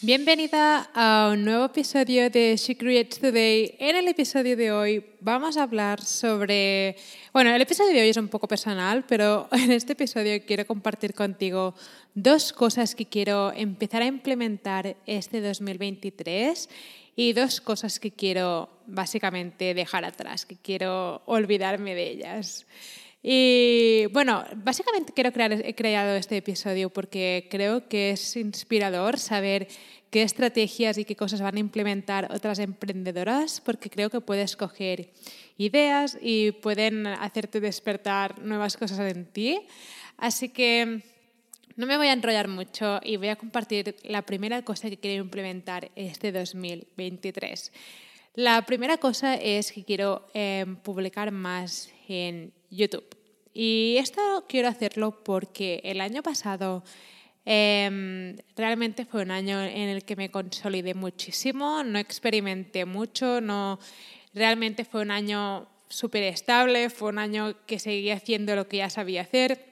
Bienvenida a un nuevo episodio de She Creates Today. En el episodio de hoy vamos a hablar sobre... Bueno, el episodio de hoy es un poco personal, pero en este episodio quiero compartir contigo dos cosas que quiero empezar a implementar este 2023 y dos cosas que quiero básicamente dejar atrás, que quiero olvidarme de ellas. Y bueno, básicamente quiero crear, he creado este episodio porque creo que es inspirador saber qué estrategias y qué cosas van a implementar otras emprendedoras, porque creo que puedes coger ideas y pueden hacerte despertar nuevas cosas en ti. Así que no me voy a enrollar mucho y voy a compartir la primera cosa que quiero implementar este 2023. La primera cosa es que quiero eh, publicar más en YouTube. Y esto quiero hacerlo porque el año pasado em, realmente fue un año en el que me consolidé muchísimo, no experimenté mucho, no, realmente fue un año súper estable, fue un año que seguía haciendo lo que ya sabía hacer,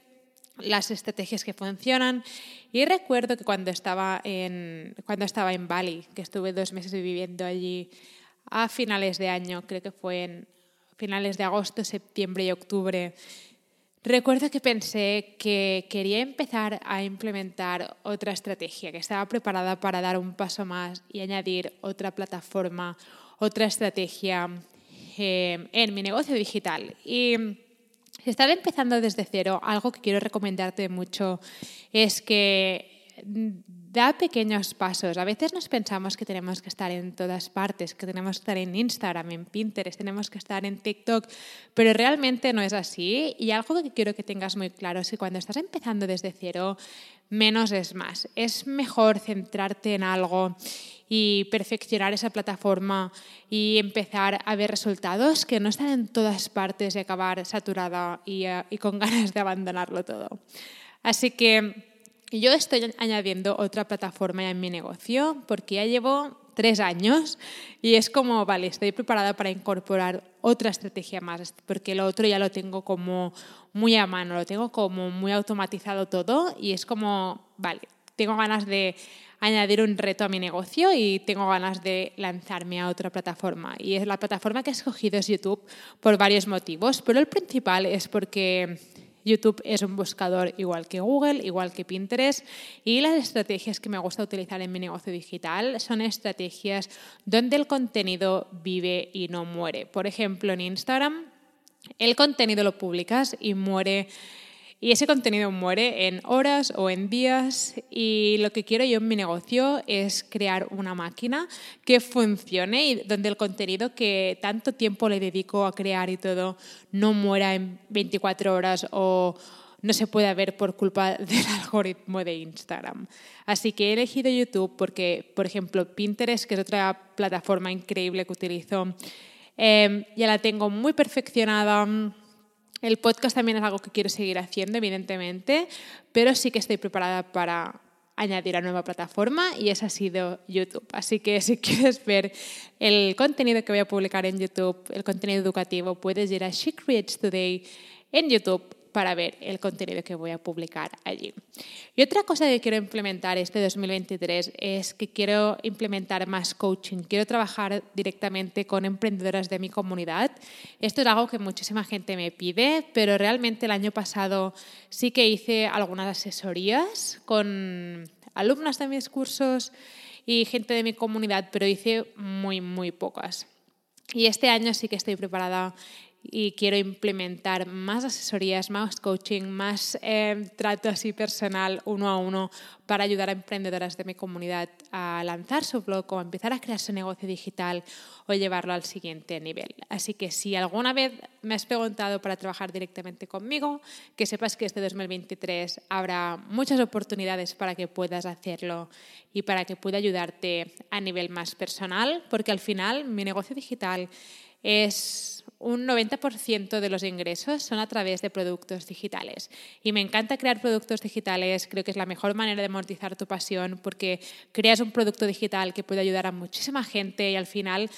las estrategias que funcionan. Y recuerdo que cuando estaba en, cuando estaba en Bali, que estuve dos meses viviendo allí a finales de año, creo que fue en finales de agosto, septiembre y octubre, recuerdo que pensé que quería empezar a implementar otra estrategia, que estaba preparada para dar un paso más y añadir otra plataforma, otra estrategia eh, en mi negocio digital. Y estar empezando desde cero, algo que quiero recomendarte mucho es que da pequeños pasos. A veces nos pensamos que tenemos que estar en todas partes, que tenemos que estar en Instagram, en Pinterest, tenemos que estar en TikTok, pero realmente no es así. Y algo que quiero que tengas muy claro es que cuando estás empezando desde cero, menos es más. Es mejor centrarte en algo y perfeccionar esa plataforma y empezar a ver resultados que no están en todas partes y acabar saturada y, eh, y con ganas de abandonarlo todo. Así que yo estoy añadiendo otra plataforma en mi negocio porque ya llevo tres años y es como, vale, estoy preparada para incorporar otra estrategia más, porque lo otro ya lo tengo como muy a mano, lo tengo como muy automatizado todo y es como, vale, tengo ganas de añadir un reto a mi negocio y tengo ganas de lanzarme a otra plataforma. Y la plataforma que he escogido es YouTube por varios motivos, pero el principal es porque YouTube es un buscador igual que Google, igual que Pinterest y las estrategias que me gusta utilizar en mi negocio digital son estrategias donde el contenido vive y no muere. Por ejemplo, en Instagram el contenido lo publicas y muere y ese contenido muere en horas o en días y lo que quiero yo en mi negocio es crear una máquina que funcione y donde el contenido que tanto tiempo le dedico a crear y todo no muera en 24 horas o no se pueda ver por culpa del algoritmo de Instagram. Así que he elegido YouTube porque, por ejemplo, Pinterest, que es otra plataforma increíble que utilizo, eh, ya la tengo muy perfeccionada el podcast también es algo que quiero seguir haciendo, evidentemente, pero sí que estoy preparada para añadir a nueva plataforma y esa ha sido YouTube. Así que si quieres ver el contenido que voy a publicar en YouTube, el contenido educativo, puedes ir a She Creates Today en YouTube para ver el contenido que voy a publicar allí. Y otra cosa que quiero implementar este 2023 es que quiero implementar más coaching. Quiero trabajar directamente con emprendedoras de mi comunidad. Esto es algo que muchísima gente me pide, pero realmente el año pasado sí que hice algunas asesorías con alumnas de mis cursos y gente de mi comunidad, pero hice muy, muy pocas. Y este año sí que estoy preparada y quiero implementar más asesorías, más coaching, más eh, trato así personal uno a uno para ayudar a emprendedoras de mi comunidad a lanzar su blog o a empezar a crear su negocio digital o llevarlo al siguiente nivel. Así que si alguna vez me has preguntado para trabajar directamente conmigo, que sepas que este 2023 habrá muchas oportunidades para que puedas hacerlo y para que pueda ayudarte a nivel más personal, porque al final mi negocio digital es un 90% de los ingresos son a través de productos digitales. Y me encanta crear productos digitales, creo que es la mejor manera de amortizar tu pasión porque creas un producto digital que puede ayudar a muchísima gente y al final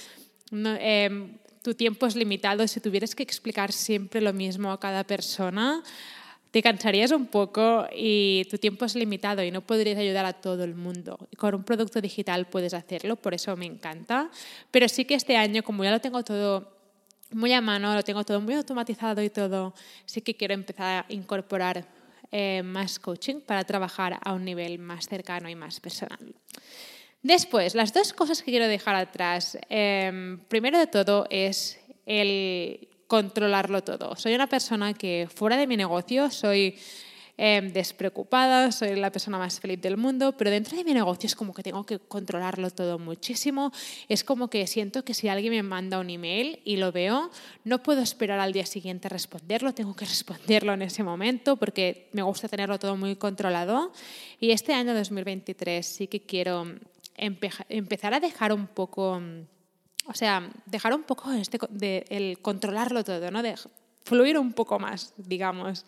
em, tu tiempo es limitado. Si tuvieras que explicar siempre lo mismo a cada persona, te cansarías un poco y tu tiempo es limitado y no podrías ayudar a todo el mundo. Con un producto digital puedes hacerlo, por eso me encanta. Pero sí que este año, como ya lo tengo todo muy a mano, lo tengo todo muy automatizado y todo, sí que quiero empezar a incorporar eh, más coaching para trabajar a un nivel más cercano y más personal. Después, las dos cosas que quiero dejar atrás. Em, primero de todo es el controlarlo todo. Soy una persona que fuera de mi negocio soy Em, despreocupada, soy la persona más feliz del mundo, pero dentro de mi negocio es como que tengo que controlarlo todo muchísimo. Es como que siento que si alguien me manda un email y lo veo, no puedo esperar al día siguiente a responderlo, tengo que responderlo en ese momento porque me gusta tenerlo todo muy controlado. Y este año 2023 sí que quiero empezar a dejar un poco o sea, dejar un poco este, de, el controlarlo todo, ¿no? De fluir un poco más, digamos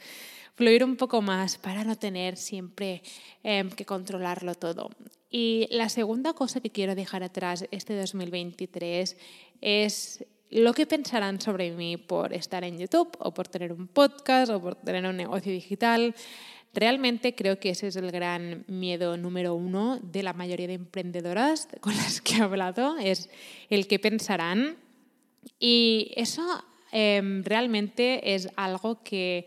fluir un poco más para no tener siempre em, que controlarlo todo. Y la segunda cosa que quiero dejar atrás este 2023 es lo que pensarán sobre mí por estar en YouTube o por tener un podcast o por tener un negocio digital. Realmente creo que ese es el gran miedo número uno de la mayoría de emprendedoras con las que he hablado, es el que pensarán. Y eso em, realmente es algo que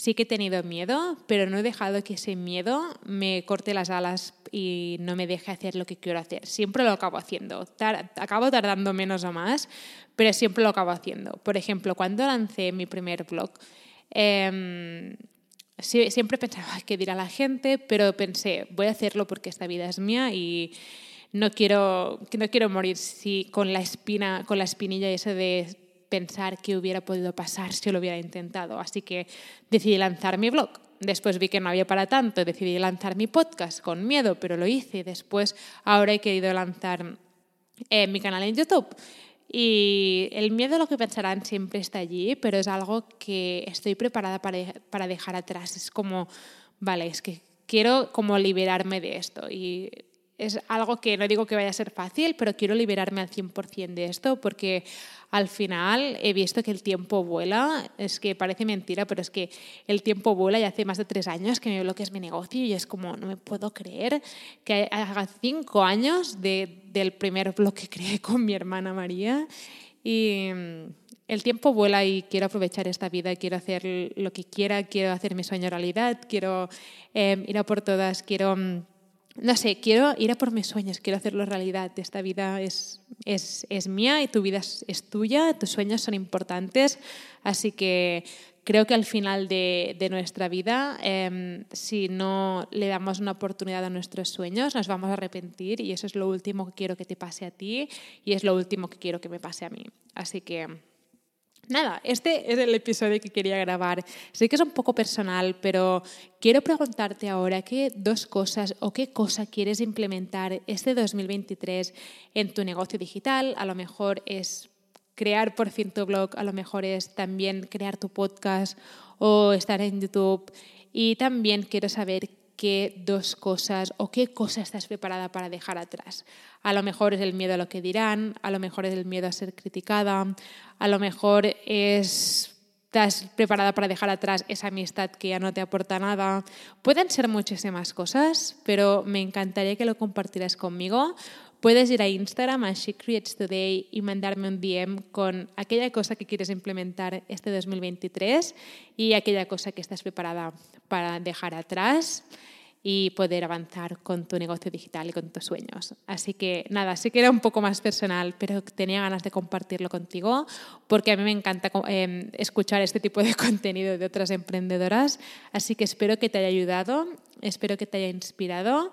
Sí que he tenido miedo, pero no he dejado que ese miedo me corte las alas y no me deje hacer lo que quiero hacer. Siempre lo acabo haciendo. acabo tardando menos o más, pero siempre lo acabo haciendo. Por ejemplo, cuando lancé mi primer blog, em, siempre pensaba qué dirá la gente, pero pensé, voy a hacerlo porque esta vida es mía y no quiero, no quiero morir con la espina, con la espinilla esa de pensar qué hubiera podido pasar si lo hubiera intentado. Así que decidí lanzar mi blog. Después vi que no había para tanto, decidí lanzar mi podcast con miedo, pero lo hice. Después ahora he querido lanzar eh, mi canal en YouTube. Y el miedo a lo que pensarán siempre está allí, pero es algo que estoy preparada para, para dejar atrás. Es como, vale, es que quiero como liberarme de esto. Y es algo que no digo que vaya a ser fácil, pero quiero liberarme al 100% de esto porque al final he visto que el tiempo vuela. Es que parece mentira, pero es que el tiempo vuela y hace más de tres años que me bloqueas mi negocio y es como, no me puedo creer que haga cinco años de, del primer blog que creé con mi hermana María. Y mm, el tiempo vuela y quiero aprovechar esta vida, quiero hacer lo que quiera, quiero hacer mi sueño realidad, quiero eh, ir a por todas, quiero mm, no sé, quiero ir a por mis sueños, quiero hacerlo realidad. Esta vida es, es, es mía y tu vida es, tuya, tus sueños son importantes, así que creo que al final de, de nuestra vida, em, si no le damos una oportunidad a nuestros sueños, nos vamos a arrepentir y eso es lo último que quiero que te pase a ti y es lo último que quiero que me pase a mí. Así que Nada, este es el episodio que quería grabar. Sé que es un poco personal, pero quiero preguntarte ahora qué dos cosas o qué cosa quieres implementar este 2023 en tu negocio digital. A lo mejor es crear por fin tu blog, a lo mejor es también crear tu podcast o estar en YouTube. Y también quiero saber qué dos cosas o qué cosa estás preparada para dejar atrás. A lo mejor es el miedo a lo que dirán, a lo mejor es el miedo a ser criticada, a lo mejor es estás preparada para dejar atrás esa amistad que ya no te aporta nada. Pueden ser muchísimas cosas, pero me encantaría que lo compartieras conmigo. Puedes ir a Instagram, a She y mandarme un DM con aquella cosa que quieres implementar este 2023 y aquella cosa que estás preparada para dejar atrás. y poder avanzar con tu negocio digital y con tus sueños. Así que nada, sí que era un poco más personal, pero tenía ganas de compartirlo contigo porque a mí me encanta em, escuchar este tipo de contenido de otras emprendedoras. Así que espero que te haya ayudado, espero que te haya inspirado